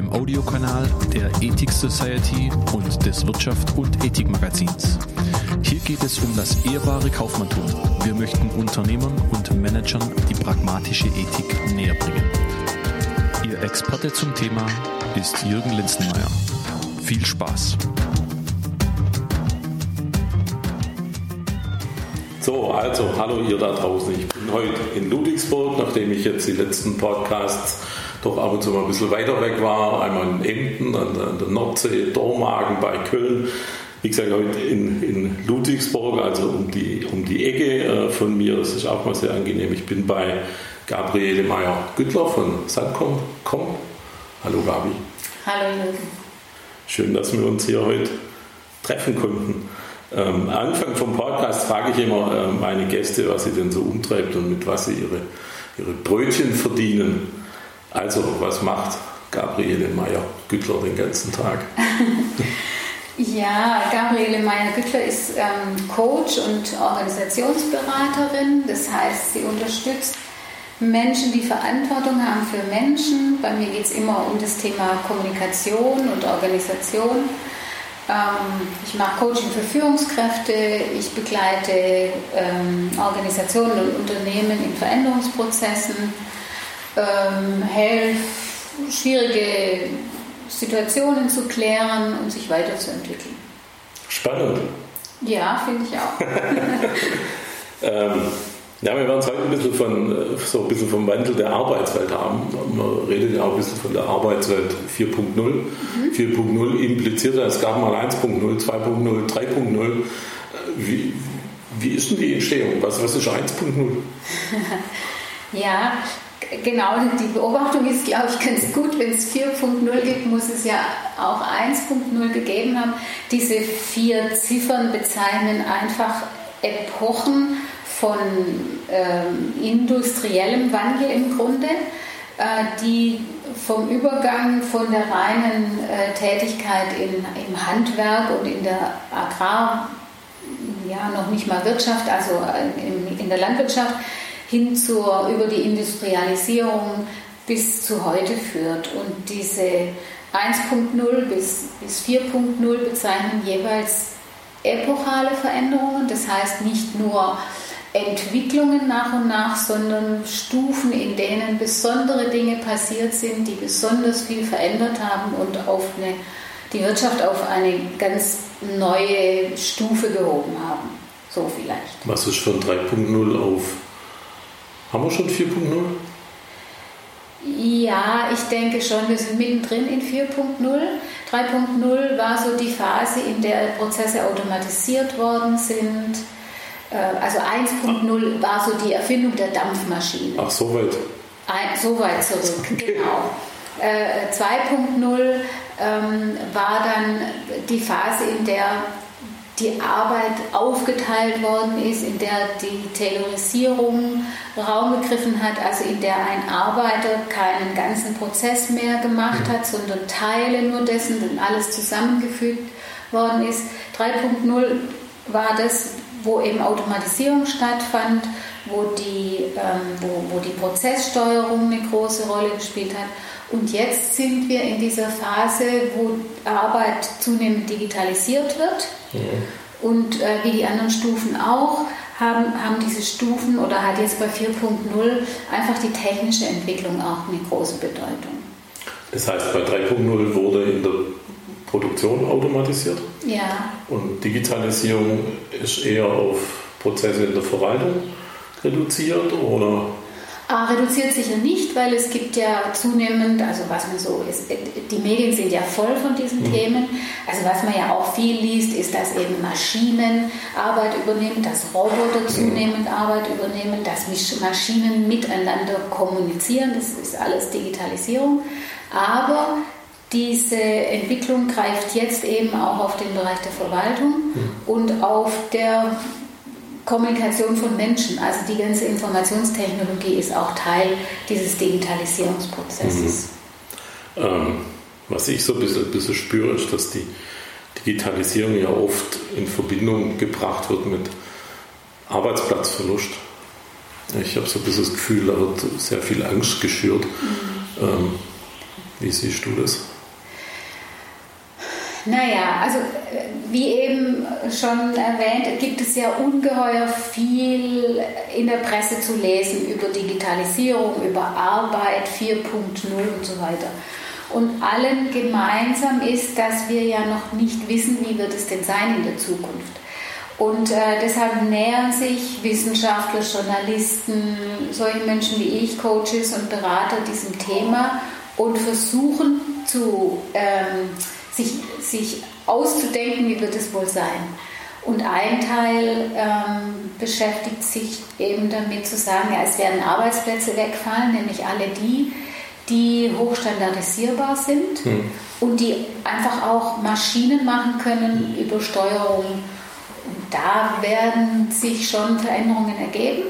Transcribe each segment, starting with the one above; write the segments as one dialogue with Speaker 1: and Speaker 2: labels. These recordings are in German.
Speaker 1: dem Audiokanal der Ethik Society und des Wirtschaft und Ethik Magazins. Hier geht es um das ehrbare Kaufmanntum. Wir möchten Unternehmern und Managern die pragmatische Ethik näher bringen. Ihr Experte zum Thema ist Jürgen Linzenmeier. Viel Spaß!
Speaker 2: So, also, hallo ihr da draußen. Ich bin heute in Ludwigsburg, nachdem ich jetzt die letzten Podcasts doch ab und zu mal ein bisschen weiter weg war. Einmal in Emden, an der, an der Nordsee, Dormagen bei Köln. Wie gesagt, heute in, in Ludwigsburg, also um die, um die Ecke äh, von mir. Das ist auch mal sehr angenehm. Ich bin bei Gabriele Meyer-Güttler von Sandcom. Hallo Gabi.
Speaker 3: Hallo Jürgen.
Speaker 2: Schön, dass wir uns hier heute treffen konnten. Ähm, Anfang vom Podcast frage ich immer äh, meine Gäste, was sie denn so umtreibt und mit was sie ihre, ihre Brötchen verdienen. Also, was macht Gabriele Meyer-Güttler den ganzen Tag?
Speaker 3: ja, Gabriele Meyer-Güttler ist ähm, Coach und Organisationsberaterin. Das heißt, sie unterstützt Menschen, die Verantwortung haben für Menschen. Bei mir geht es immer um das Thema Kommunikation und Organisation. Ähm, ich mache Coaching für Führungskräfte. Ich begleite ähm, Organisationen und Unternehmen in Veränderungsprozessen ähm, helfe, schwierige Situationen zu klären und sich weiterzuentwickeln.
Speaker 2: Spannend.
Speaker 3: Ja, finde ich auch.
Speaker 2: ähm, ja, wir werden es heute ein bisschen von, so ein bisschen vom Wandel der Arbeitswelt haben. Man redet ja auch ein bisschen von der Arbeitswelt 4.0. Mhm. 4.0 impliziert, es gab mal 1.0, 2.0, 3.0. Wie, wie ist denn die Entstehung? Was, was ist 1.0?
Speaker 3: ja, genau, die Beobachtung ist, glaube ich, ganz gut. Wenn es 4.0 gibt, muss es ja auch 1.0 gegeben haben. Diese vier Ziffern bezeichnen einfach Epochen von ähm, industriellem Wandel im Grunde, äh, die vom Übergang von der reinen äh, Tätigkeit in, im Handwerk und in der Agrar, ja noch nicht mal Wirtschaft, also äh, in, in der Landwirtschaft, hin zur, über die Industrialisierung bis zu heute führt. Und diese 1.0 bis, bis 4.0 bezeichnen jeweils epochale Veränderungen, das heißt nicht nur Entwicklungen nach und nach, sondern Stufen, in denen besondere Dinge passiert sind, die besonders viel verändert haben und auf eine, die Wirtschaft auf eine ganz neue Stufe gehoben haben. So vielleicht.
Speaker 2: Was ist von 3.0 auf haben wir schon 4.0?
Speaker 3: Ja, ich denke schon, wir sind mittendrin in 4.0. 3.0 war so die Phase, in der Prozesse automatisiert worden sind. Äh, also 1.0 war so die Erfindung der Dampfmaschine.
Speaker 2: Ach, so weit.
Speaker 3: so weit zurück, okay. genau. 2.0 äh, ähm, war dann die Phase, in der die Arbeit aufgeteilt worden ist, in der die Taylorisierung Raum gegriffen hat, also in der ein Arbeiter keinen ganzen Prozess mehr gemacht hat, sondern Teile nur dessen, dann alles zusammengefügt worden ist. 3.0 war das, wo eben Automatisierung stattfand, wo die, ähm, wo, wo die Prozesssteuerung eine große Rolle gespielt hat. Und jetzt sind wir in dieser Phase, wo Arbeit zunehmend digitalisiert wird. Ja. Und äh, wie die anderen Stufen auch, haben, haben diese Stufen oder hat jetzt bei 4.0 einfach die technische Entwicklung auch eine große Bedeutung.
Speaker 2: Das heißt, bei 3.0 wurde in der Produktion automatisiert.
Speaker 3: Ja.
Speaker 2: Und Digitalisierung ist eher auf Prozesse in der Verwaltung reduziert oder
Speaker 3: reduziert sicher nicht, weil es gibt ja zunehmend, also was man so ist, die Medien sind ja voll von diesen mhm. Themen. Also was man ja auch viel liest, ist, dass eben Maschinen Arbeit übernehmen, dass Roboter zunehmend Arbeit übernehmen, dass Maschinen miteinander kommunizieren. Das ist alles Digitalisierung. Aber diese Entwicklung greift jetzt eben auch auf den Bereich der Verwaltung mhm. und auf der Kommunikation von Menschen. Also die ganze Informationstechnologie ist auch Teil dieses Digitalisierungsprozesses.
Speaker 2: Mhm. Ähm, was ich so ein bisschen, ein bisschen spüre, ist, dass die Digitalisierung ja oft in Verbindung gebracht wird mit Arbeitsplatzverlust. Ich habe so ein bisschen das Gefühl, da wird sehr viel Angst geschürt. Mhm. Ähm, wie siehst du das?
Speaker 3: Naja, also wie eben schon erwähnt, gibt es ja ungeheuer viel in der Presse zu lesen über Digitalisierung, über Arbeit 4.0 und so weiter. Und allen gemeinsam ist, dass wir ja noch nicht wissen, wie wird es denn sein in der Zukunft. Und äh, deshalb nähern sich Wissenschaftler, Journalisten, solche Menschen wie ich, Coaches und Berater diesem Thema und versuchen zu, ähm, sich, sich auszudenken, wie wird es wohl sein. Und ein Teil ähm, beschäftigt sich eben damit zu sagen, ja, es werden Arbeitsplätze wegfallen, nämlich alle die, die hochstandardisierbar sind hm. und die einfach auch Maschinen machen können über Steuerung. Und da werden sich schon Veränderungen ergeben.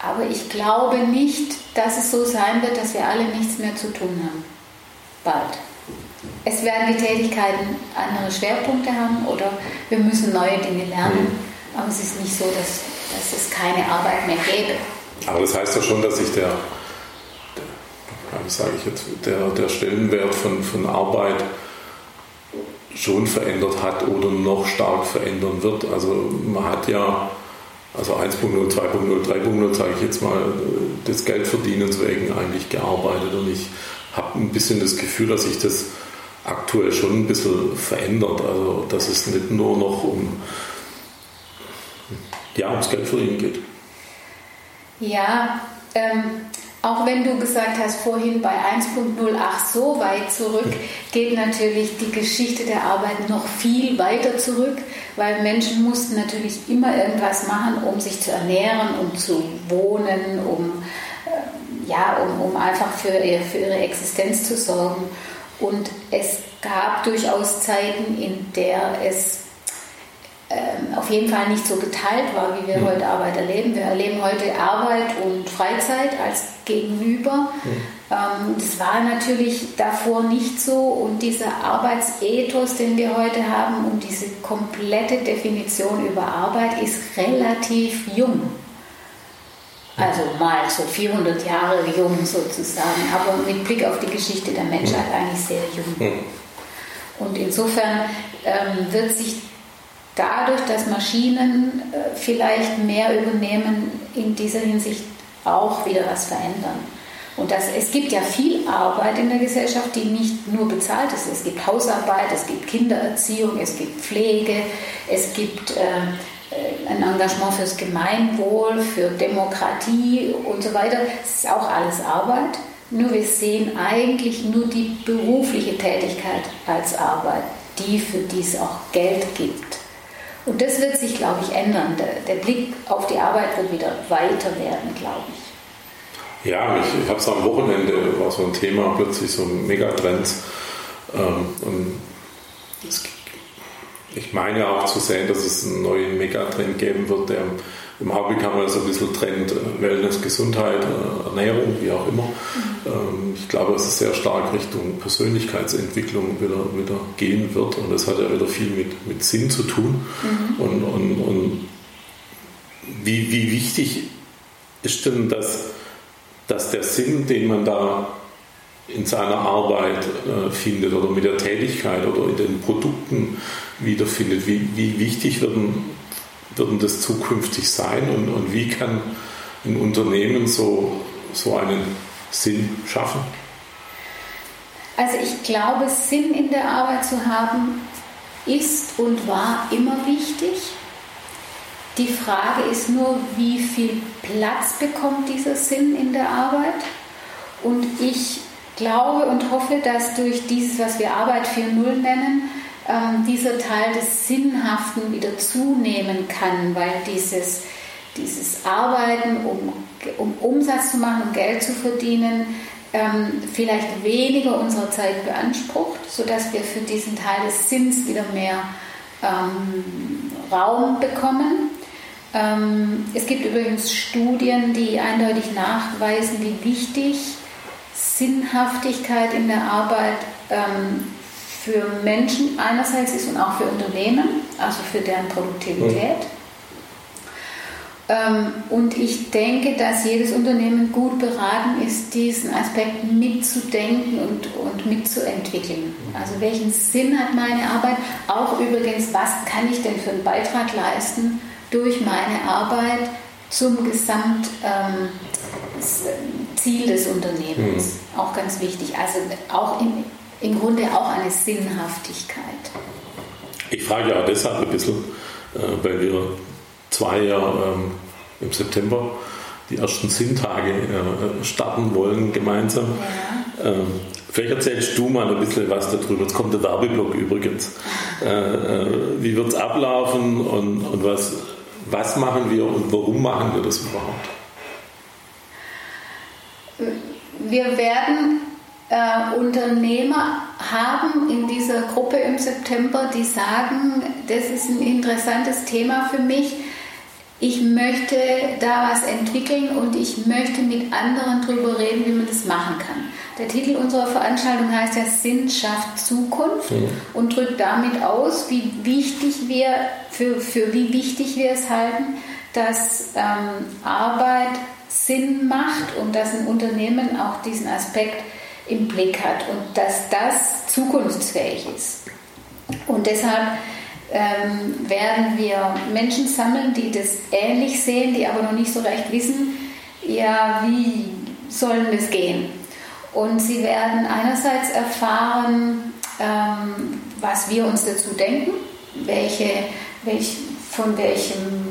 Speaker 3: Aber ich glaube nicht, dass es so sein wird, dass wir alle nichts mehr zu tun haben. Bald. Es werden die Tätigkeiten andere Schwerpunkte haben oder wir müssen neue Dinge lernen. Aber es ist nicht so, dass, dass es keine Arbeit mehr gäbe.
Speaker 2: Aber das heißt doch schon, dass sich der wie sage ich jetzt, der, der Stellenwert von, von Arbeit schon verändert hat oder noch stark verändern wird. Also man hat ja, also 1.0, 2.0, 3.0 sage ich jetzt mal, des Geldverdienens wegen eigentlich gearbeitet und ich habe ein bisschen das Gefühl, dass sich das aktuell schon ein bisschen verändert. Also dass es nicht nur noch um ja, ums Geldverdienen geht.
Speaker 3: Ja, ähm, auch wenn du gesagt hast vorhin bei 1.0, ach so weit zurück, geht natürlich die Geschichte der Arbeit noch viel weiter zurück, weil Menschen mussten natürlich immer irgendwas machen, um sich zu ernähren, um zu wohnen, um, äh, ja, um, um einfach für, für ihre Existenz zu sorgen. Und es gab durchaus Zeiten, in der es ähm, auf jeden Fall nicht so geteilt war, wie wir mhm. heute Arbeit erleben. Wir erleben heute Arbeit und Freizeit als Gegenüber. Mhm. Ähm, das war natürlich davor nicht so und dieser Arbeitsethos, den wir heute haben und diese komplette Definition über Arbeit ist relativ jung. Also mal so 400 Jahre jung sozusagen, aber mit Blick auf die Geschichte der Menschheit eigentlich sehr jung. Und insofern ähm, wird sich dadurch, dass Maschinen äh, vielleicht mehr übernehmen, in dieser Hinsicht auch wieder was verändern. Und das, es gibt ja viel Arbeit in der Gesellschaft, die nicht nur bezahlt ist. Es gibt Hausarbeit, es gibt Kindererziehung, es gibt Pflege, es gibt äh ein Engagement fürs Gemeinwohl, für Demokratie und so weiter. Es ist auch alles Arbeit. Nur wir sehen eigentlich nur die berufliche Tätigkeit als Arbeit, die für die es auch Geld gibt. Und das wird sich, glaube ich, ändern. Der, der Blick auf die Arbeit wird wieder weiter werden, glaube ich.
Speaker 2: Ja, ich, ich habe es am Wochenende, war so ein Thema, plötzlich so Megatrends. Ähm, und es, ich meine auch zu sehen, dass es einen neuen Megatrend geben wird, der im Augenblick haben wir so ein bisschen Trend äh, Wellness, Gesundheit, äh, Ernährung, wie auch immer. Mhm. Ich glaube, dass es sehr stark Richtung Persönlichkeitsentwicklung wieder, wieder gehen wird und das hat ja wieder viel mit, mit Sinn zu tun. Mhm. Und, und, und wie, wie wichtig ist denn das, dass der Sinn, den man da in seiner Arbeit äh, findet oder mit der Tätigkeit oder in den Produkten wiederfindet, wie, wie wichtig werden wird das zukünftig sein und, und wie kann ein Unternehmen so, so einen Sinn schaffen?
Speaker 3: Also ich glaube, Sinn in der Arbeit zu haben, ist und war immer wichtig. Die Frage ist nur, wie viel Platz bekommt dieser Sinn in der Arbeit? Und ich glaube und hoffe, dass durch dieses, was wir Arbeit 4.0 nennen, ähm, dieser Teil des Sinnhaften wieder zunehmen kann, weil dieses, dieses Arbeiten, um, um Umsatz zu machen, um Geld zu verdienen, ähm, vielleicht weniger unserer Zeit beansprucht, sodass wir für diesen Teil des Sinns wieder mehr ähm, Raum bekommen. Ähm, es gibt übrigens Studien, die eindeutig nachweisen, wie wichtig Sinnhaftigkeit in der Arbeit ähm, für Menschen einerseits ist und auch für Unternehmen, also für deren Produktivität. Mhm. Und ich denke, dass jedes Unternehmen gut beraten ist, diesen Aspekt mitzudenken und, und mitzuentwickeln. Also welchen Sinn hat meine Arbeit? Auch übrigens, was kann ich denn für einen Beitrag leisten durch meine Arbeit zum Gesamtziel ähm, des Unternehmens? Mhm. Auch ganz wichtig. Also auch im, im Grunde auch eine Sinnhaftigkeit.
Speaker 2: Ich frage ja deshalb ein bisschen, äh, weil wir zwei ja ähm, im September die ersten Sinntage äh, starten wollen gemeinsam. Ja. Ähm, vielleicht erzählst du mal ein bisschen was darüber. Jetzt kommt der Werbeblock übrigens. Äh, wie wird es ablaufen und, und was, was machen wir und warum machen wir das überhaupt?
Speaker 3: Wir werden äh, Unternehmer haben in dieser Gruppe im September, die sagen, das ist ein interessantes Thema für mich. Ich möchte da was entwickeln und ich möchte mit anderen darüber reden, wie man das machen kann. Der Titel unserer Veranstaltung heißt ja Sinn schafft Zukunft mhm. und drückt damit aus, wie wichtig wir, für, für wie wichtig wir es halten, dass ähm, Arbeit Sinn macht und dass ein Unternehmen auch diesen Aspekt im Blick hat und dass das zukunftsfähig ist. Und deshalb ähm, werden wir Menschen sammeln, die das ähnlich sehen, die aber noch nicht so recht wissen, ja, wie soll das gehen? Und sie werden einerseits erfahren, ähm, was wir uns dazu denken, welche, welch, von, welchem,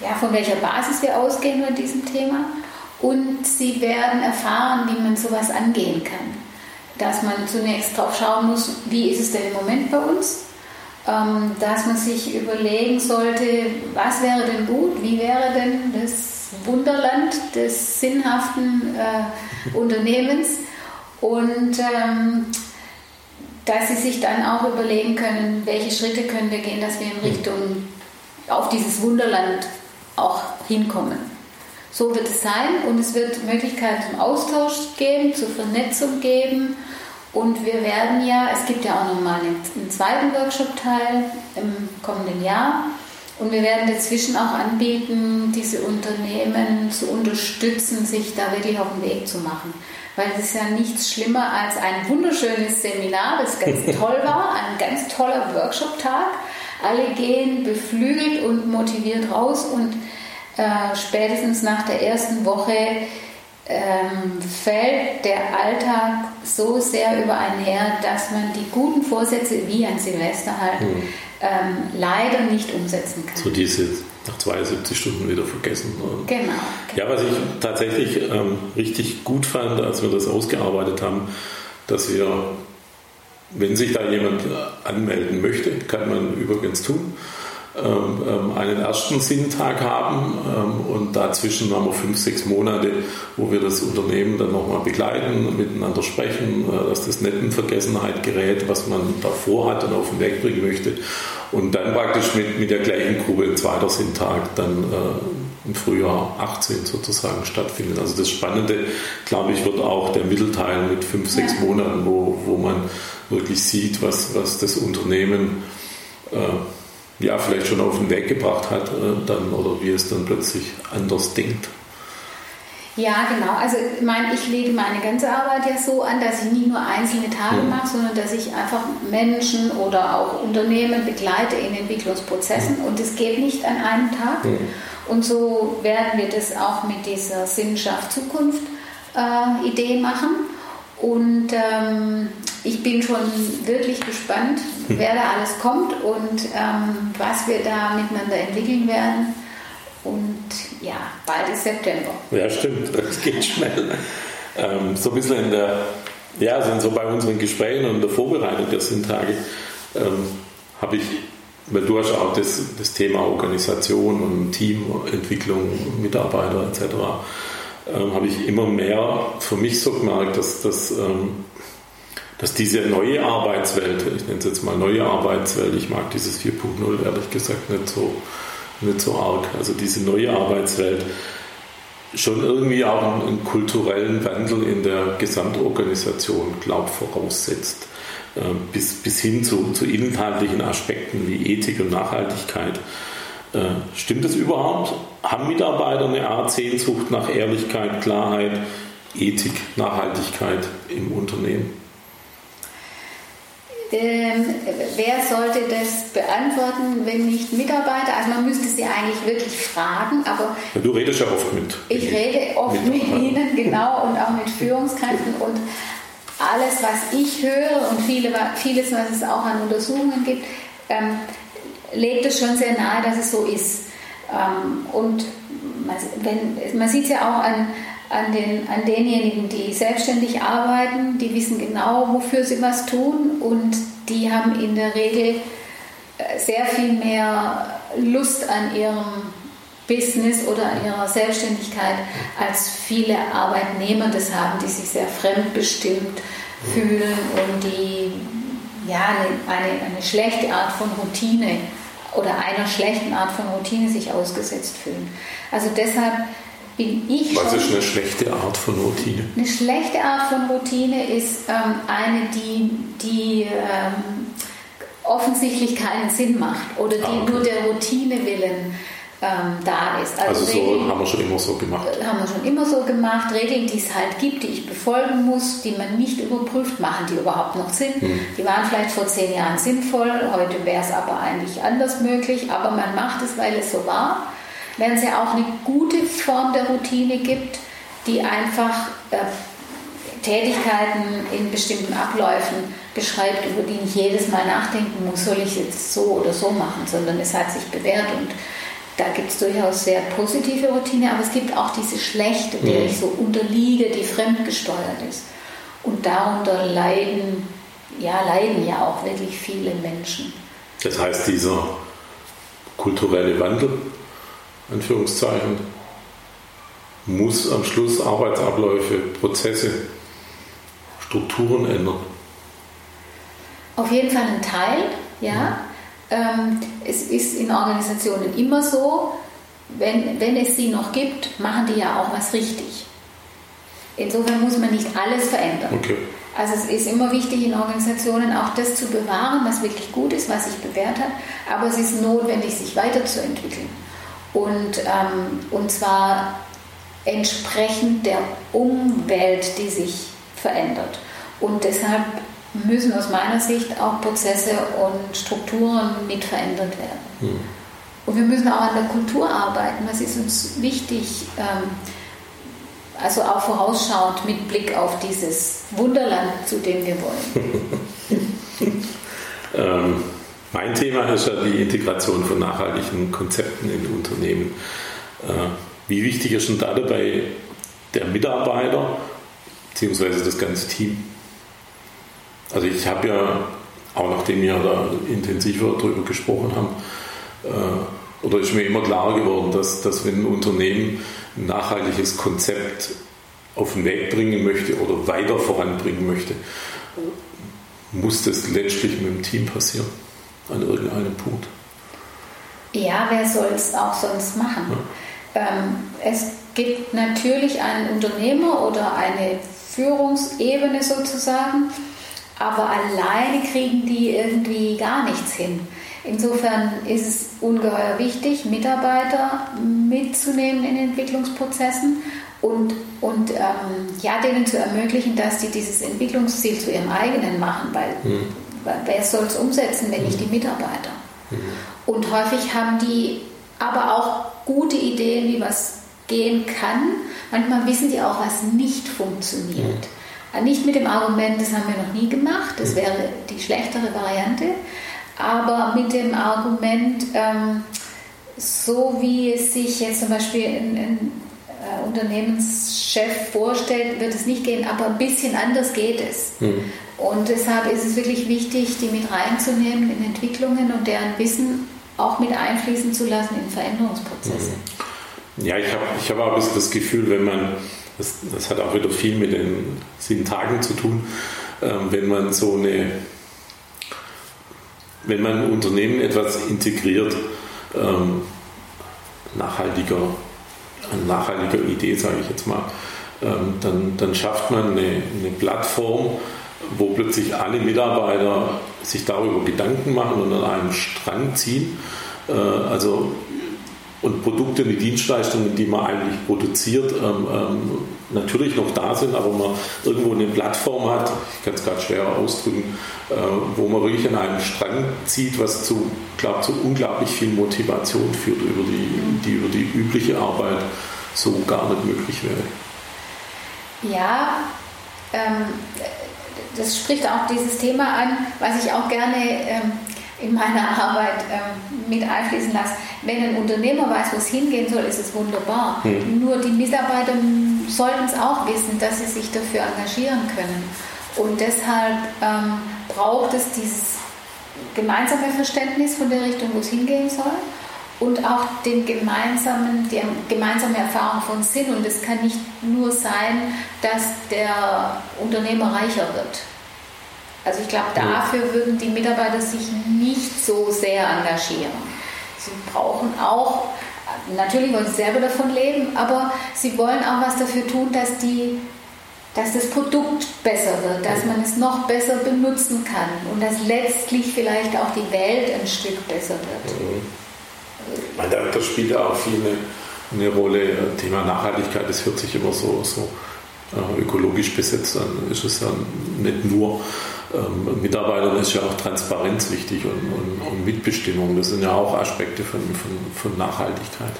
Speaker 3: ja, von welcher Basis wir ausgehen bei diesem Thema und sie werden erfahren, wie man sowas angehen kann. Dass man zunächst drauf schauen muss, wie ist es denn im Moment bei uns? Ähm, dass man sich überlegen sollte, was wäre denn gut, wie wäre denn das Wunderland des sinnhaften äh, Unternehmens und ähm, dass sie sich dann auch überlegen können, welche Schritte können wir gehen, dass wir in Richtung auf dieses Wunderland auch hinkommen. So wird es sein und es wird Möglichkeiten zum Austausch geben, zur Vernetzung geben. Und wir werden ja, es gibt ja auch nochmal einen zweiten Workshop-Teil im kommenden Jahr. Und wir werden dazwischen auch anbieten, diese Unternehmen zu unterstützen, sich da wirklich auf den Weg zu machen. Weil es ist ja nichts schlimmer als ein wunderschönes Seminar, das ganz toll war, ein ganz toller Workshop-Tag. Alle gehen beflügelt und motiviert raus und äh, spätestens nach der ersten Woche ähm, fällt der Alltag so sehr über einen her, dass man die guten Vorsätze wie ein Silvester halt mhm. ähm, leider nicht umsetzen kann.
Speaker 2: So diese nach 72 Stunden wieder vergessen.
Speaker 3: Genau, genau.
Speaker 2: Ja, was ich tatsächlich ähm, richtig gut fand, als wir das ausgearbeitet haben, dass wir, wenn sich da jemand anmelden möchte, kann man übrigens tun, einen ersten Sinntag haben ähm, und dazwischen haben wir fünf, sechs Monate, wo wir das Unternehmen dann nochmal begleiten, miteinander sprechen, äh, dass das nicht in Vergessenheit gerät, was man davor hat und auf den Weg bringen möchte. Und dann praktisch mit, mit der gleichen Gruppe ein zweiter Sinntag dann äh, im Frühjahr 18 sozusagen stattfindet. Also das Spannende, glaube ich, wird auch der Mittelteil mit fünf, sechs ja. Monaten, wo, wo man wirklich sieht, was, was das Unternehmen äh, ja, vielleicht schon auf den Weg gebracht hat äh, dann, oder wie es dann plötzlich anders denkt.
Speaker 3: Ja, genau. Also ich meine, ich lege meine ganze Arbeit ja so an, dass ich nicht nur einzelne Tage mhm. mache, sondern dass ich einfach Menschen oder auch Unternehmen begleite in Entwicklungsprozessen mhm. und es geht nicht an einem Tag. Mhm. Und so werden wir das auch mit dieser Sinnschaft Zukunft äh, Idee machen. Und ähm, ich bin schon wirklich gespannt, hm. wer da alles kommt und ähm, was wir da miteinander entwickeln werden. Und ja, bald ist September.
Speaker 2: Ja, stimmt, es geht schnell. ähm, so ein bisschen in der, ja, sind so bei unseren Gesprächen und der Vorbereitung der Sinntage ähm, habe ich, weil du hast auch das, das Thema Organisation und Teamentwicklung, Mitarbeiter etc ähm, habe ich immer mehr für mich so gemerkt, dass, dass, ähm, dass diese neue Arbeitswelt, ich nenne es jetzt mal neue Arbeitswelt, ich mag dieses 4.0 ehrlich gesagt nicht so, nicht so arg, also diese neue Arbeitswelt schon irgendwie auch einen, einen kulturellen Wandel in der Gesamtorganisation, glaube voraussetzt. Äh, bis, bis hin zu, zu inhaltlichen Aspekten wie Ethik und Nachhaltigkeit. Äh, stimmt das überhaupt? Haben Mitarbeiter eine Art Sehnsucht nach Ehrlichkeit, Klarheit, Ethik, Nachhaltigkeit im Unternehmen?
Speaker 3: Ähm, wer sollte das beantworten, wenn nicht Mitarbeiter? Also man müsste sie eigentlich wirklich fragen, aber...
Speaker 2: Ja, du redest ja oft mit.
Speaker 3: Ich rede oft mit, mit Ihnen, genau, und auch mit Führungskräften und alles, was ich höre und viele, vieles, was es auch an Untersuchungen gibt, ähm, legt es schon sehr nahe, dass es so ist. Ähm, und man, sieht es ja auch an, an, den, an denjenigen, die selbstständig arbeiten, die wissen genau, wofür sie was tun und die haben in der Regel äh, sehr viel mehr Lust an ihrem Business oder an ihrer Selbstständigkeit als viele Arbeitnehmer das haben, die sich sehr fremdbestimmt fühlen und die ja, eine, eine, eine schlechte Art von Routine oder einer schlechten Art von Routine sich ausgesetzt fühlen. Also deshalb bin ich
Speaker 2: Was ist eine schlechte Art von Routine?
Speaker 3: Eine schlechte Art von Routine ist ähm, eine, die, die ähm, offensichtlich keinen Sinn macht oder die ah, okay. nur der Routine willen ähm, da ist.
Speaker 2: Also, also Regeln, so haben wir schon immer so gemacht.
Speaker 3: Äh, haben wir schon immer so gemacht. Regeln, die es halt gibt, die ich befolgen muss, die man nicht überprüft, machen die überhaupt noch Sinn. Hm. Die waren vielleicht vor zehn Jahren sinnvoll, heute wäre es aber eigentlich anders möglich, aber man macht es, weil es so war. Während es ja auch eine gute Form der Routine gibt, die einfach äh, Tätigkeiten in bestimmten Abläufen beschreibt, über die ich jedes Mal nachdenken muss, soll ich es jetzt so oder so machen, sondern es hat sich bewährt und da gibt es durchaus sehr positive Routine, aber es gibt auch diese schlechte, der mhm. ich so unterliege, die fremdgesteuert ist. Und darunter leiden, ja, leiden ja auch wirklich viele Menschen.
Speaker 2: Das heißt, dieser kulturelle Wandel, Anführungszeichen, muss am Schluss Arbeitsabläufe, Prozesse, Strukturen ändern.
Speaker 3: Auf jeden Fall ein Teil, ja. Ähm, es ist in Organisationen immer so, wenn, wenn es sie noch gibt, machen die ja auch was richtig. Insofern muss man nicht alles verändern. Okay. Also es ist immer wichtig in Organisationen auch das zu bewahren, was wirklich gut ist, was sich bewährt hat, aber es ist notwendig, sich weiterzuentwickeln. Und, ähm, und zwar entsprechend der Umwelt, die sich verändert. Und deshalb müssen aus meiner Sicht auch Prozesse und Strukturen mit verändert werden. Mhm. Und wir müssen auch an der Kultur arbeiten. Was ist uns wichtig? Ähm, also auch vorausschauend mit Blick auf dieses Wunderland, zu dem wir wollen.
Speaker 2: ähm, mein Thema ist ja die Integration von nachhaltigen Konzepten in Unternehmen. Äh, wie wichtig ist denn da dabei der Mitarbeiter bzw. das ganze Team? Also ich habe ja, auch nachdem wir da intensiver darüber gesprochen haben, äh, oder ist mir immer klar geworden, dass, dass wenn ein Unternehmen ein nachhaltiges Konzept auf den Weg bringen möchte oder weiter voranbringen möchte, muss das letztlich mit dem Team passieren, an irgendeinem Punkt.
Speaker 3: Ja, wer soll es auch sonst machen? Ja. Ähm, es gibt natürlich einen Unternehmer oder eine Führungsebene sozusagen, aber alleine kriegen die irgendwie gar nichts hin. Insofern ist es ungeheuer wichtig, Mitarbeiter mitzunehmen in Entwicklungsprozessen und, und ähm, ja, denen zu ermöglichen, dass sie dieses Entwicklungsziel zu ihrem eigenen machen, weil mhm. wer soll es umsetzen, wenn nicht die Mitarbeiter? Mhm. Und häufig haben die aber auch gute Ideen, wie was gehen kann. Manchmal wissen die auch, was nicht funktioniert. Mhm. Nicht mit dem Argument, das haben wir noch nie gemacht, das wäre die schlechtere Variante, aber mit dem Argument, ähm, so wie es sich jetzt zum Beispiel ein, ein äh, Unternehmenschef vorstellt, wird es nicht gehen, aber ein bisschen anders geht es. Mhm. Und deshalb ist es wirklich wichtig, die mit reinzunehmen in Entwicklungen und deren Wissen auch mit einfließen zu lassen in Veränderungsprozesse.
Speaker 2: Mhm. Ja, ich habe ich hab auch ein bisschen das Gefühl, wenn man das, das, hat auch wieder viel mit den sieben Tagen zu tun, ähm, wenn man so eine, wenn man ein Unternehmen etwas integriert, ähm, nachhaltiger, eine nachhaltige Idee, sage ich jetzt mal, ähm, dann, dann schafft man eine, eine Plattform, wo plötzlich alle Mitarbeiter sich darüber Gedanken machen und an einem Strang ziehen. Äh, also und Produkte und die Dienstleistungen, die man eigentlich produziert, ähm, ähm, natürlich noch da sind, aber man irgendwo eine Plattform hat, ich kann es gerade schwerer ausdrücken, äh, wo man wirklich an einem Strang zieht, was zu, glaub, zu unglaublich viel Motivation führt, über die, die über die übliche Arbeit so gar nicht möglich wäre.
Speaker 3: Ja, ähm, das spricht auch dieses Thema an, was ich auch gerne ähm, in meiner Arbeit ähm, mit einfließen lasse. Wenn ein Unternehmer weiß, wo es hingehen soll, ist es wunderbar. Mhm. Nur die Mitarbeiter sollten es auch wissen, dass sie sich dafür engagieren können. Und deshalb ähm, braucht es dieses gemeinsame Verständnis von der Richtung, wo es hingehen soll und auch den gemeinsamen, die gemeinsame Erfahrung von Sinn. Und es kann nicht nur sein, dass der Unternehmer reicher wird. Also ich glaube, dafür würden die Mitarbeiter sich nicht so sehr engagieren. Sie brauchen auch, natürlich wollen sie selber davon leben, aber sie wollen auch was dafür tun, dass die dass das Produkt besser wird, dass man es noch besser benutzen kann und dass letztlich vielleicht auch die Welt ein Stück besser wird. Mhm.
Speaker 2: Da, das spielt ja auch viel eine, eine Rolle. Thema Nachhaltigkeit, das hört sich immer so, so äh, ökologisch besetzt an. Ist es ja nicht nur. Ähm, Mitarbeitern ist ja auch Transparenz wichtig und, und, und, Mitbestimmung. Das sind ja auch Aspekte von, von, von Nachhaltigkeit.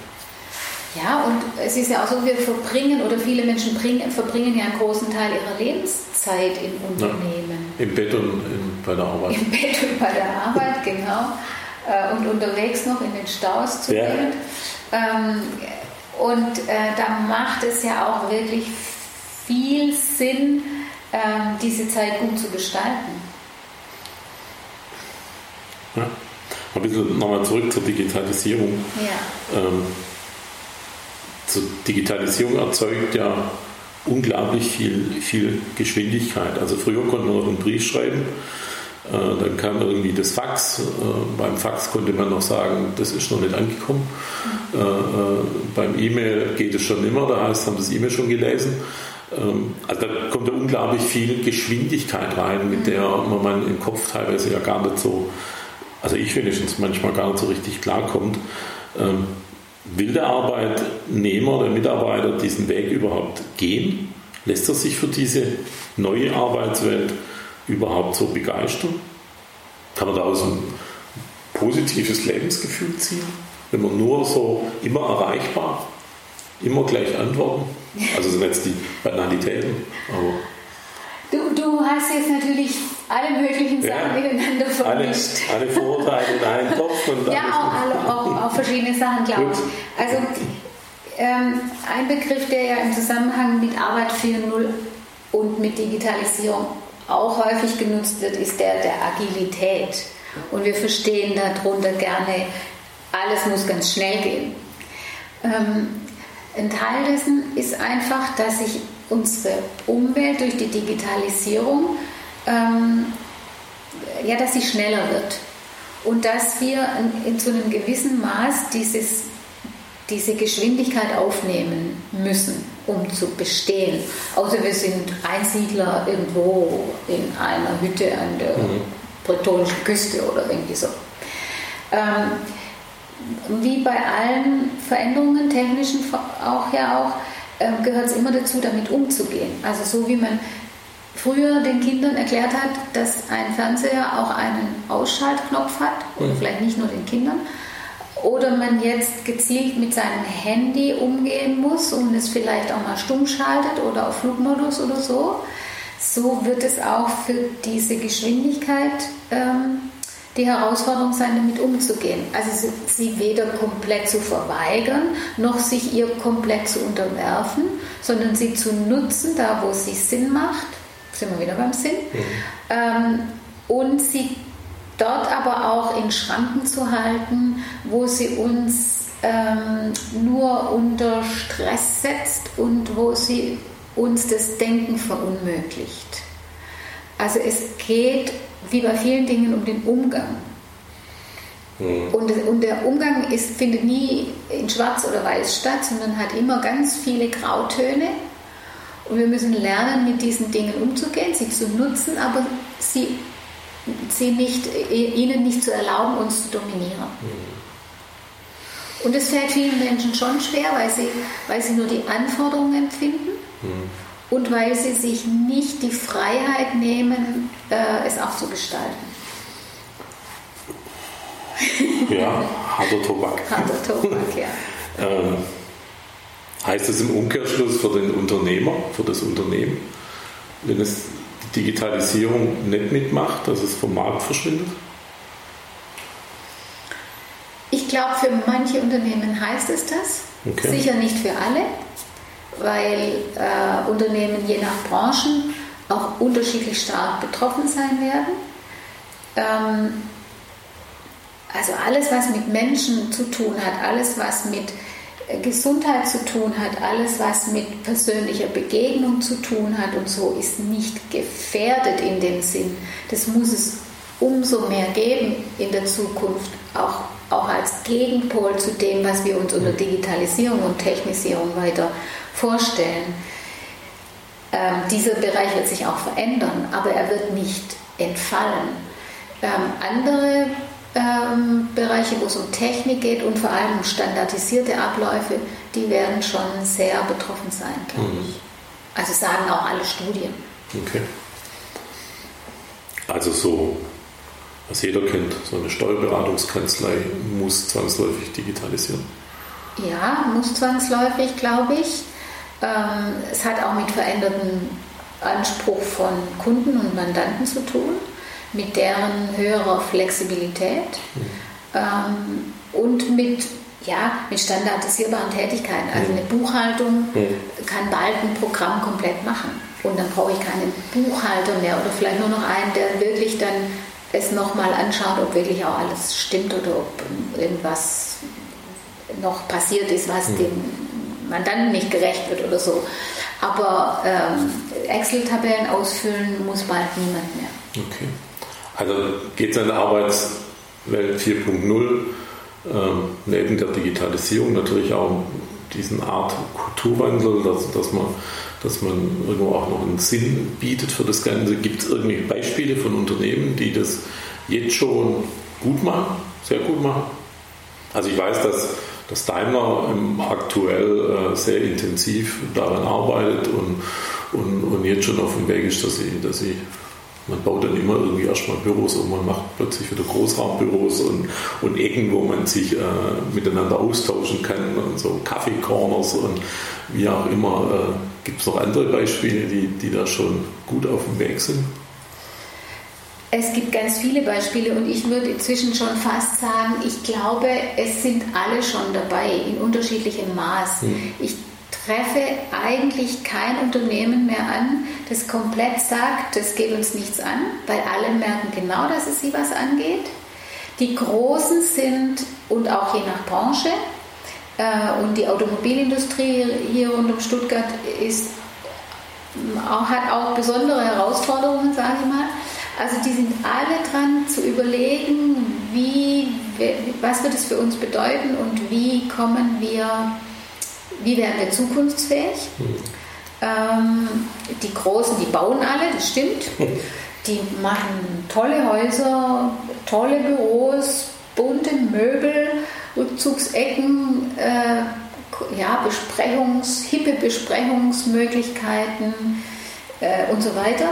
Speaker 3: Ja, und es ist ja auch so, wir verbringen oder viele Menschen bringen, verbringen ja einen großen Teil ihrer Lebenszeit im Unternehmen.
Speaker 2: Ja, Im Bett und in, bei der Arbeit.
Speaker 3: Im Bett und bei der Arbeit, genau. Äh, und unterwegs noch in den Staus zu ja. gehen. Ähm, und äh, da macht es ja auch wirklich viel Sinn, diese Zeit gut zu gestalten.
Speaker 2: Ja. Ein bisschen nochmal zurück zur Digitalisierung.
Speaker 3: Ja. Ähm,
Speaker 2: zur Digitalisierung erzeugt ja unglaublich viel, viel Geschwindigkeit. Also früher konnte man noch einen Brief schreiben äh, dann kam irgendwie das Fax. Äh, beim Fax konnte man noch sagen, das ist noch nicht angekommen. Äh, beim E-Mail geht es schon immer, da heißt, haben das E-Mail schon gelesen. Ähm, also da kommt ja unglaublich viel Geschwindigkeit rein, mit der man im Kopf teilweise ja gar nicht so, also ich wenigstens manchmal gar nicht so richtig klarkommt. Ähm, will der Arbeitnehmer, der Mitarbeiter diesen Weg überhaupt gehen? Lässt er sich für diese neue Arbeitswelt überhaupt so begeistern? Kann man daraus ein positives Lebensgefühl ziehen? Wenn man nur so immer erreichbar, immer gleich antworten? Also sind jetzt die Banalitäten, aber.
Speaker 3: Du, du hast jetzt natürlich alle möglichen Sachen ja, miteinander
Speaker 2: vermischt. Alle, alle Vorurteile in einen Topf. Und
Speaker 3: ja, auch, alle, auch, auch verschiedene Sachen, glaube ich. Also ähm, ein Begriff, der ja im Zusammenhang mit Arbeit 4.0 und mit Digitalisierung auch häufig genutzt wird, ist der der Agilität. Und wir verstehen darunter gerne, alles muss ganz schnell gehen. Ähm, ein Teil dessen ist einfach, dass sich unsere Umwelt durch die Digitalisierung, ähm, ja, dass sie schneller wird. Und dass wir in, in zu einem gewissen Maß dieses, diese Geschwindigkeit aufnehmen müssen um zu bestehen. Außer wir sind Einsiedler irgendwo in einer Hütte an der mhm. bretonischen Küste oder irgendwie so. Ähm, wie bei allen Veränderungen, technischen auch ja auch, ähm, gehört es immer dazu, damit umzugehen. Also so wie man früher den Kindern erklärt hat, dass ein Fernseher auch einen Ausschaltknopf hat, oder mhm. vielleicht nicht nur den Kindern, oder man jetzt gezielt mit seinem Handy umgehen muss und es vielleicht auch mal stumm schaltet oder auf Flugmodus oder so. So wird es auch für diese Geschwindigkeit ähm, die Herausforderung sein, damit umzugehen. Also sie weder komplett zu verweigern, noch sich ihr komplett zu unterwerfen, sondern sie zu nutzen, da wo es sich Sinn macht, sind wir wieder beim Sinn, mhm. ähm, und sie dort aber auch in Schranken zu halten, wo sie uns ähm, nur unter Stress setzt und wo sie uns das Denken verunmöglicht. Also es geht wie bei vielen Dingen um den Umgang. Mhm. Und, und, der Umgang ist, findet nie in Schwarz oder Weiß statt, sondern hat immer ganz viele Grautöne. Und wir müssen lernen, mit diesen Dingen umzugehen, sie zu nutzen, aber sie, sie nicht, ihnen nicht zu erlauben, uns zu dominieren. Mhm. Und es fällt vielen Menschen schon schwer, weil sie, weil sie nur die Anforderungen empfinden mhm. Und weil sie sich nicht die Freiheit nehmen, äh, es auch zu gestalten.
Speaker 2: Ja, harter Tobak.
Speaker 3: Harter Tobak, ja.
Speaker 2: ähm, heißt das im Umkehrschluss für den Unternehmer, für das Unternehmen, wenn es die Digitalisierung nicht mitmacht, dass es vom Markt verschwindet?
Speaker 3: Ich glaube, für manche Unternehmen heißt es das. Okay. Sicher nicht für alle, weil äh, Unternehmen je nach Branchen auch unterschiedlich stark betroffen sein werden. Ähm, also alles, was mit Menschen zu tun hat, alles, was mit äh, Gesundheit zu tun hat, alles, was mit persönlicher Begegnung zu tun hat und so, ist nicht gefährdet in dem Sinn. Das muss es umso mehr geben in der Zukunft, auch auch als Gegenpol zu dem, was wir uns unter Digitalisierung und Technisierung weiter vorstellen. Ähm, dieser Bereich wird sich auch verändern, aber er wird nicht entfallen. Ähm, andere ähm, Bereiche, wo es um Technik geht und vor allem um standardisierte Abläufe, die werden schon sehr betroffen sein, glaube mhm. ich. Also sagen auch alle Studien.
Speaker 2: Okay. Also so was jeder kennt, so eine Steuerberatungskanzlei muss zwangsläufig digitalisieren.
Speaker 3: Ja, muss zwangsläufig, glaube ich. Ähm, es hat auch mit verändertem Anspruch von Kunden und Mandanten zu tun, mit deren höherer Flexibilität mhm. und mit, ja, mit standardisierbaren Tätigkeiten. Also eine Buchhaltung mhm. kann bald ein Programm komplett machen. Und dann brauche ich keinen Buchhalter mehr oder vielleicht nur noch einen, der wirklich dann es nochmal anschauen, ob wirklich auch alles stimmt oder ob irgendwas noch passiert ist, was mhm. dem Mandanten nicht gerecht wird oder so. Aber ähm, Excel-Tabellen ausfüllen muss bald niemand mehr.
Speaker 2: Okay. Also geht es an der Arbeitswelt 4.0 ähm, neben der Digitalisierung natürlich auch diesen Art Kulturwandel, dass, dass man dass man irgendwo auch noch einen Sinn bietet für das Ganze. Gibt es irgendwelche Beispiele von Unternehmen, die das jetzt schon gut machen, sehr gut machen? Also ich weiß, dass, dass Daimler aktuell äh, sehr intensiv daran arbeitet und, und, und jetzt schon auf dem Weg ist, dass sie, dass sie man baut dann immer irgendwie erstmal Büros und man macht plötzlich wieder Großraumbüros und, und Ecken, wo man sich äh, miteinander austauschen kann und so Kaffee-Corners und wie auch immer. Äh, Gibt es noch andere Beispiele, die, die da schon gut auf dem Weg sind?
Speaker 3: Es gibt ganz viele Beispiele und ich würde inzwischen schon fast sagen, ich glaube, es sind alle schon dabei in unterschiedlichem Maß. Hm. Ich treffe eigentlich kein Unternehmen mehr an, das komplett sagt, das geht uns nichts an, weil alle merken genau, dass es sie was angeht. Die Großen sind, und auch je nach Branche, äh, und die Automobilindustrie hier rund um Stuttgart ist, auch, hat auch besondere Herausforderungen, sage ich mal. Also die sind alle dran zu überlegen, wie, was wird es für uns bedeuten und wie kommen wir wie werden wir zukunftsfähig? Mhm. Ähm, die Großen, die bauen alle, das stimmt. Die machen tolle Häuser, tolle Büros, bunte Möbel, Rückzugsecken, äh, ja, Besprechungs-, hippe Besprechungsmöglichkeiten äh, und so weiter.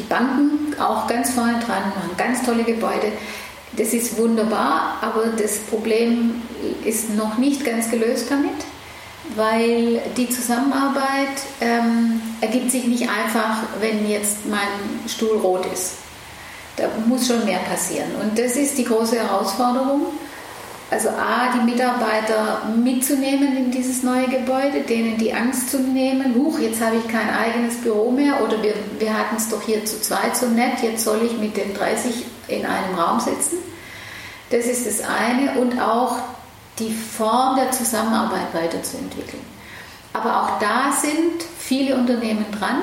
Speaker 3: Die Banken auch ganz vorne dran, machen ganz tolle Gebäude. Das ist wunderbar, aber das Problem ist noch nicht ganz gelöst damit weil die Zusammenarbeit ähm, ergibt sich nicht einfach, wenn jetzt mein Stuhl rot ist. Da muss schon mehr passieren. Und das ist die große Herausforderung. Also A, die Mitarbeiter mitzunehmen in dieses neue Gebäude, denen die Angst zu nehmen, huch, jetzt habe ich kein eigenes Büro mehr oder wir, wir hatten es doch hier zu zweit so nett, jetzt soll ich mit den 30 in einem Raum sitzen. Das ist das eine. Und auch die Form der Zusammenarbeit weiterzuentwickeln. Aber auch da sind viele Unternehmen dran,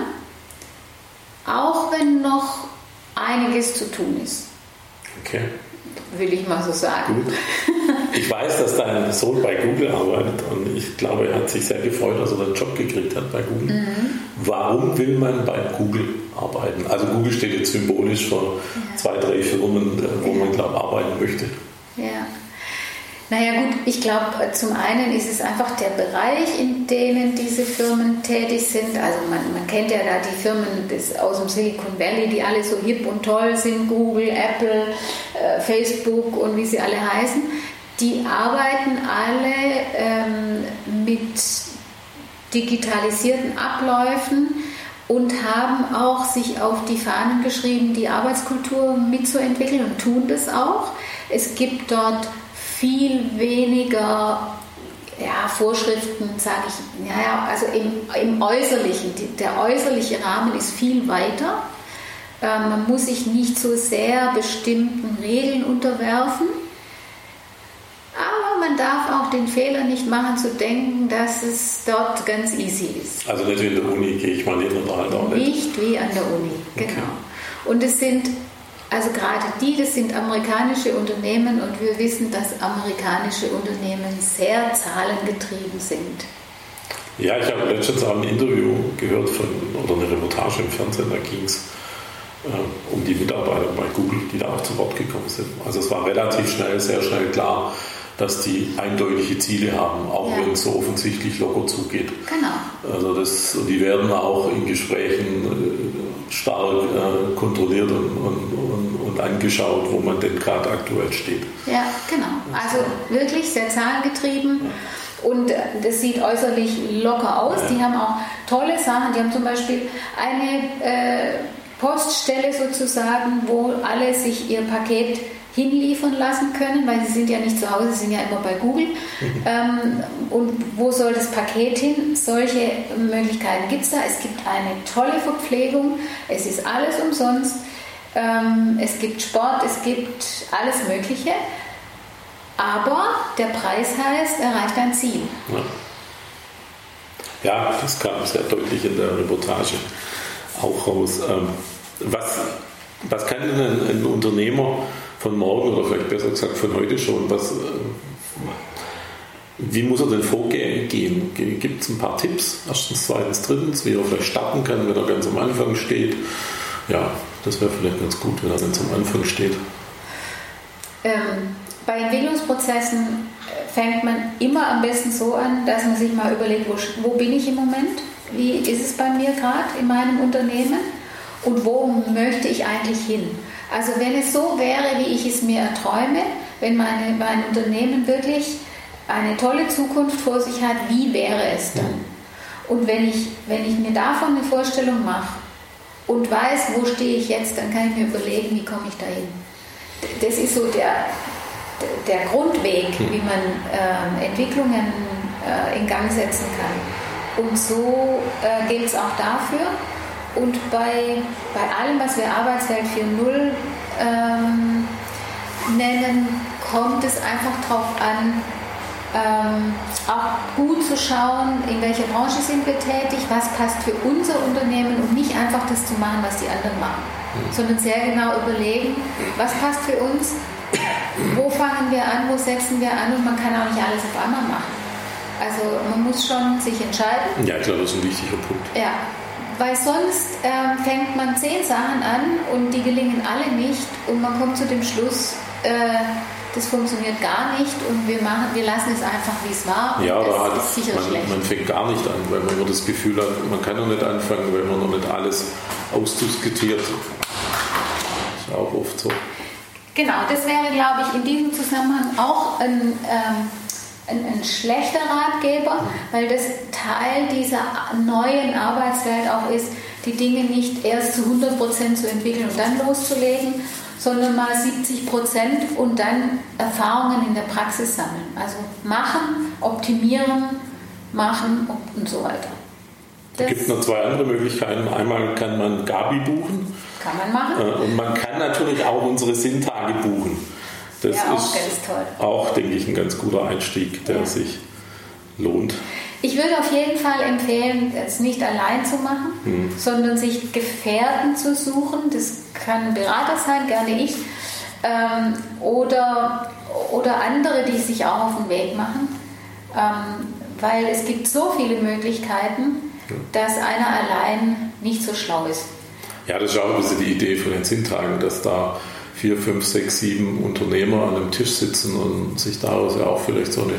Speaker 3: auch wenn noch einiges zu tun ist.
Speaker 2: Okay.
Speaker 3: Will ich mal so sagen.
Speaker 2: Gut. Ich weiß, dass dein Sohn bei Google arbeitet und ich glaube, er hat sich sehr gefreut, dass er einen Job gekriegt hat bei Google. Mhm. Warum will man bei Google arbeiten? Also Google steht jetzt symbolisch für ja. zwei, drei Firmen, äh, wo man, glaube ich, arbeiten möchte.
Speaker 3: Ja. Naja gut, ich glaube, zum einen ist es einfach der Bereich, in denen diese Firmen tätig sind. Also man, man kennt ja da die Firmen des, aus dem Silicon Valley, die alle so hip und toll sind, Google, Apple, äh, Facebook und wie sie alle heißen. Die arbeiten alle ähm, mit digitalisierten Abläufen und haben auch sich auf die Fahnen geschrieben, die Arbeitskultur mitzuentwickeln und tun das auch. Es gibt dort viel weniger ja, Vorschriften, sage ich, ja, also im, im Äußerlichen. Der äußerliche Rahmen ist viel weiter. Ähm, man muss sich nicht so sehr bestimmten Regeln unterwerfen. Man darf auch den Fehler nicht machen, zu denken, dass es dort ganz easy ist.
Speaker 2: Also nicht wie in der Uni, gehe ich mal hin und halt auch
Speaker 3: nicht. Nicht wie an der Uni, genau. Okay. Und es sind also gerade die, das sind amerikanische Unternehmen und wir wissen, dass amerikanische Unternehmen sehr zahlengetrieben sind.
Speaker 2: Ja, ich habe letztens auch ein Interview gehört von, oder eine Reportage im Fernsehen, da ging es äh, um die Mitarbeiter bei Google, die da auch zu Wort gekommen sind. Also es war relativ schnell, sehr schnell klar, dass die eindeutige Ziele haben, auch ja. wenn es so offensichtlich locker zugeht.
Speaker 3: Genau.
Speaker 2: Also das, die werden auch in Gesprächen äh, stark äh, kontrolliert und, und, und, angeschaut, wo man denn gerade aktuell steht.
Speaker 3: Ja, genau. Also wirklich sehr zahlengetrieben. Ja. Und äh, das sieht äußerlich locker aus. Ja. Die haben auch tolle Sachen. Die haben zum Beispiel eine äh, Poststelle sozusagen, wo alle sich ihr Paket hinliefern lassen können, weil sie sind ja nicht zu Hause, sie sind ja immer bei Google. Ähm, und wo soll das Paket hin? Solche Möglichkeiten gibt es da. Es gibt eine tolle Verpflegung, es ist alles umsonst. Ähm, es gibt Sport, es gibt alles Mögliche. Aber der Preis heißt, erreicht ein Ziel.
Speaker 2: Ja. ja das kam sehr deutlich in der Reportage auch raus. Ähm, was, was kann denn ein Unternehmer von morgen oder vielleicht besser gesagt von heute schon. Was, äh, wie muss er denn vorgehen? Gibt es ein paar Tipps? Erstens, zweitens, drittens, wie er vielleicht starten kann, wenn er ganz am Anfang steht. Ja, das wäre vielleicht ganz gut, wenn er ganz am Anfang steht.
Speaker 3: Ähm, bei Entwicklungsprozessen äh, fängt man immer am besten so an, dass man sich mal überlegt, wo, wo bin ich im Moment? Wie ist es bei mir gerade in meinem Unternehmen? Und wo möchte ich eigentlich hin? Also wenn es so wäre, wie ich es mir erträume, wenn meine, mein Unternehmen wirklich eine tolle Zukunft vor sich hat, wie wäre es dann? Und wenn ich, wenn ich mir davon eine Vorstellung mache und weiß, wo stehe ich jetzt, dann kann ich mir überlegen, wie komme ich dahin. Das ist so der, der Grundweg, wie man äh, Entwicklungen äh, in Gang setzen kann. Und so äh, gilt es auch dafür. Und bei, bei allem, was wir Arbeitswelt 4.0 ähm, nennen, kommt es einfach darauf an, ähm, auch gut zu schauen, in welcher Branche sind wir tätig, was passt für unser Unternehmen und nicht einfach das zu machen, was die anderen machen, mhm. sondern sehr genau überlegen, was passt für uns, wo fangen wir an, wo setzen wir an und man kann auch nicht alles auf einmal machen. Also man muss schon sich entscheiden.
Speaker 2: Ja, ich glaube, das ist ein wichtiger Punkt.
Speaker 3: Ja, weil sonst ähm, fängt man zehn Sachen an und die gelingen alle nicht und man kommt zu dem Schluss, äh, das funktioniert gar nicht und wir, machen, wir lassen es einfach, wie es war.
Speaker 2: Ja, oder halt, man, man, fängt gar nicht an, weil man immer das Gefühl hat, man kann noch nicht anfangen, weil man noch nicht alles ausdiskutiert. Das ist auch oft so.
Speaker 3: Genau, das wäre, glaube ich, in diesem Zusammenhang auch ein. Ähm, ein, ein, schlechter Ratgeber, weil das Teil dieser neuen Arbeitswelt auch ist, die Dinge nicht erst zu 100% zu entwickeln und dann loszulegen, sondern mal 70% und dann Erfahrungen in der Praxis sammeln. Also machen, optimieren, machen und so weiter.
Speaker 2: Es gibt noch zwei andere Möglichkeiten. Einmal kann man Gabi buchen.
Speaker 3: Kann man machen.
Speaker 2: Äh, und man kann natürlich auch unsere Sinntage buchen. Das ja, auch ist auch, denke ich, ein ganz guter Einstieg, der ja. sich lohnt.
Speaker 3: Ich würde auf jeden Fall empfehlen, es nicht allein zu machen, mhm. sondern sich Gefährten zu suchen. Das kann ein Berater sein, gerne ich. Ähm, oder, oder andere, die sich auch auf den Weg machen. Ähm, weil es gibt so viele Möglichkeiten, dass einer allein nicht so schlau ist.
Speaker 2: Ja, das ist auch ein bisschen die Idee von den Sinntagen, dass da vier, fünf, sechs, sieben Unternehmer an einem Tisch sitzen und sich daraus ja auch vielleicht so eine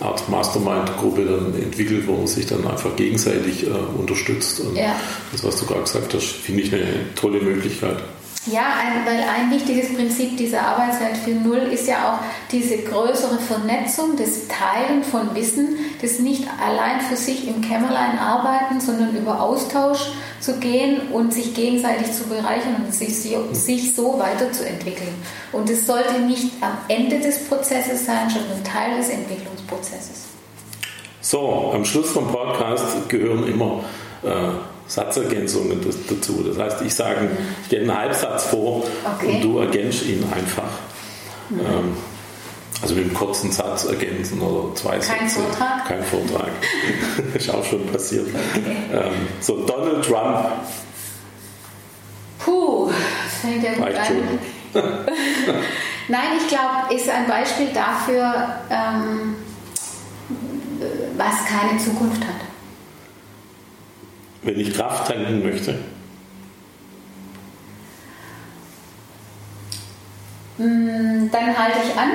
Speaker 2: Art Mastermind-Gruppe dann entwickelt, wo man sich dann einfach gegenseitig äh, unterstützt. Und ja. das, was du gerade gesagt hast, finde ich eine tolle Möglichkeit.
Speaker 3: Ja, ein, weil ein wichtiges Prinzip dieser Arbeitswelt 4.0 ist ja auch diese größere Vernetzung, das Teilen von Wissen, das nicht allein für sich im Kämmerlein arbeiten, sondern über Austausch zu gehen und sich gegenseitig zu bereichern und sich, sich so weiterzuentwickeln. Und es sollte nicht am Ende des Prozesses sein, sondern Teil des Entwicklungsprozesses.
Speaker 2: So, am Schluss vom Podcast gehören immer äh, Satzergänzungen dazu. Das heißt, ich sage, ich gebe einen Halbsatz vor okay. und du ergänzt ihn einfach. Mhm. Ähm, also mit einem kurzen Satz ergänzen oder zwei
Speaker 3: Kein Sätze. Vortrag?
Speaker 2: Kein Vortrag. ist auch schon passiert. Okay. Ähm, so, Donald Trump.
Speaker 3: Puh, fängt ja gut an. Nein, ich glaube, ist ein Beispiel dafür, ähm, was keine Zukunft hat
Speaker 2: wenn ich Kraft tanken möchte?
Speaker 3: Mm, dann halte ich an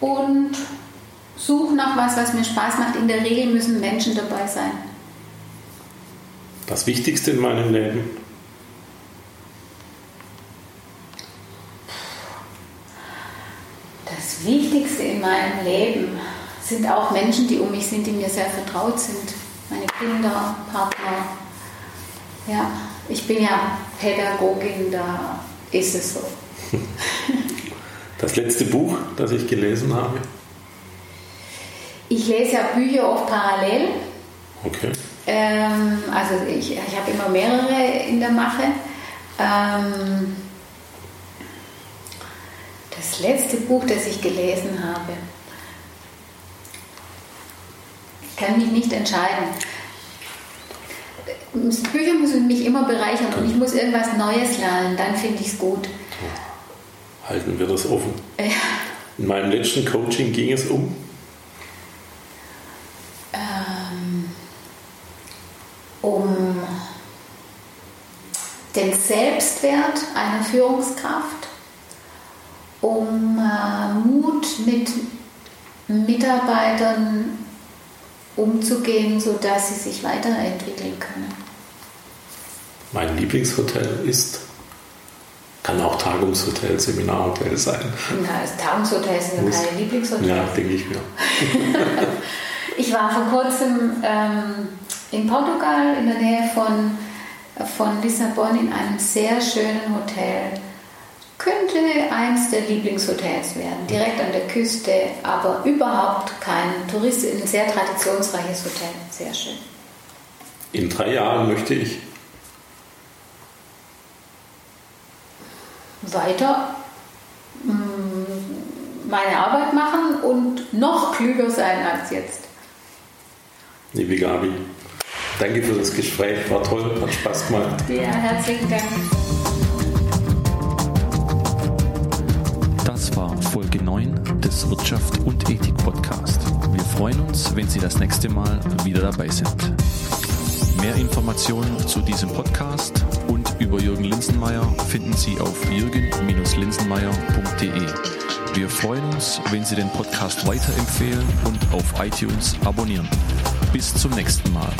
Speaker 3: und suche nach was, was mir Spaß macht. In der Regel müssen Menschen dabei sein.
Speaker 2: Das Wichtigste in meinem Leben?
Speaker 3: Das Wichtigste in meinem Leben sind auch Menschen, die um mich sind, die mir sehr vertraut sind meine Kinder, Partner. Ja, ich bin ja Pädagogin, da ist es so.
Speaker 2: Das letzte Buch, das ich gelesen habe?
Speaker 3: Ich lese ja Bücher oft parallel.
Speaker 2: Okay.
Speaker 3: Ähm, also ich, ich habe immer mehrere in der Mache. Ähm, das letzte Buch, das ich gelesen habe, kann mich nicht entscheiden. Bücher müssen mich immer bereichern und ich muss irgendwas Neues lernen, dann finde ich es gut.
Speaker 2: Halten wir das offen.
Speaker 3: Ja.
Speaker 2: In meinem letzten Coaching ging es um?
Speaker 3: Ähm, um den Selbstwert einer Führungskraft, um äh, Mut mit Mitarbeitern umzugehen, sodass sie sich weiterentwickeln können.
Speaker 2: Mein Lieblingshotel ist, kann auch Tagungshotel, Seminarhotel sein.
Speaker 3: Na, das Tagungshotel sind ja keine Lieblingshotels.
Speaker 2: Ja, denke ich mir.
Speaker 3: ich war vor kurzem ähm, in Portugal in der Nähe von, von Lissabon in einem sehr schönen Hotel könnte eins der Lieblingshotels werden, direkt an der Küste, aber überhaupt kein Tourist, ein sehr traditionsreiches Hotel, sehr schön.
Speaker 2: In drei Jahren möchte ich
Speaker 3: weiter mm, meine Arbeit machen und noch klüger sein als jetzt.
Speaker 2: Liebe Gabi, danke für das Gespräch, war toll, hat Spaß gemacht.
Speaker 3: Ja, herzlichen Dank.
Speaker 1: Folge 9 des Wirtschaft und Ethik Podcast. Wir freuen uns, wenn Sie das nächste Mal wieder dabei sind. Mehr Informationen zu diesem Podcast und über Jürgen Linsenmeier finden Sie auf jürgen-linsenmeier.de. Wir freuen uns, wenn Sie den Podcast weiterempfehlen und auf iTunes abonnieren. Bis zum nächsten Mal.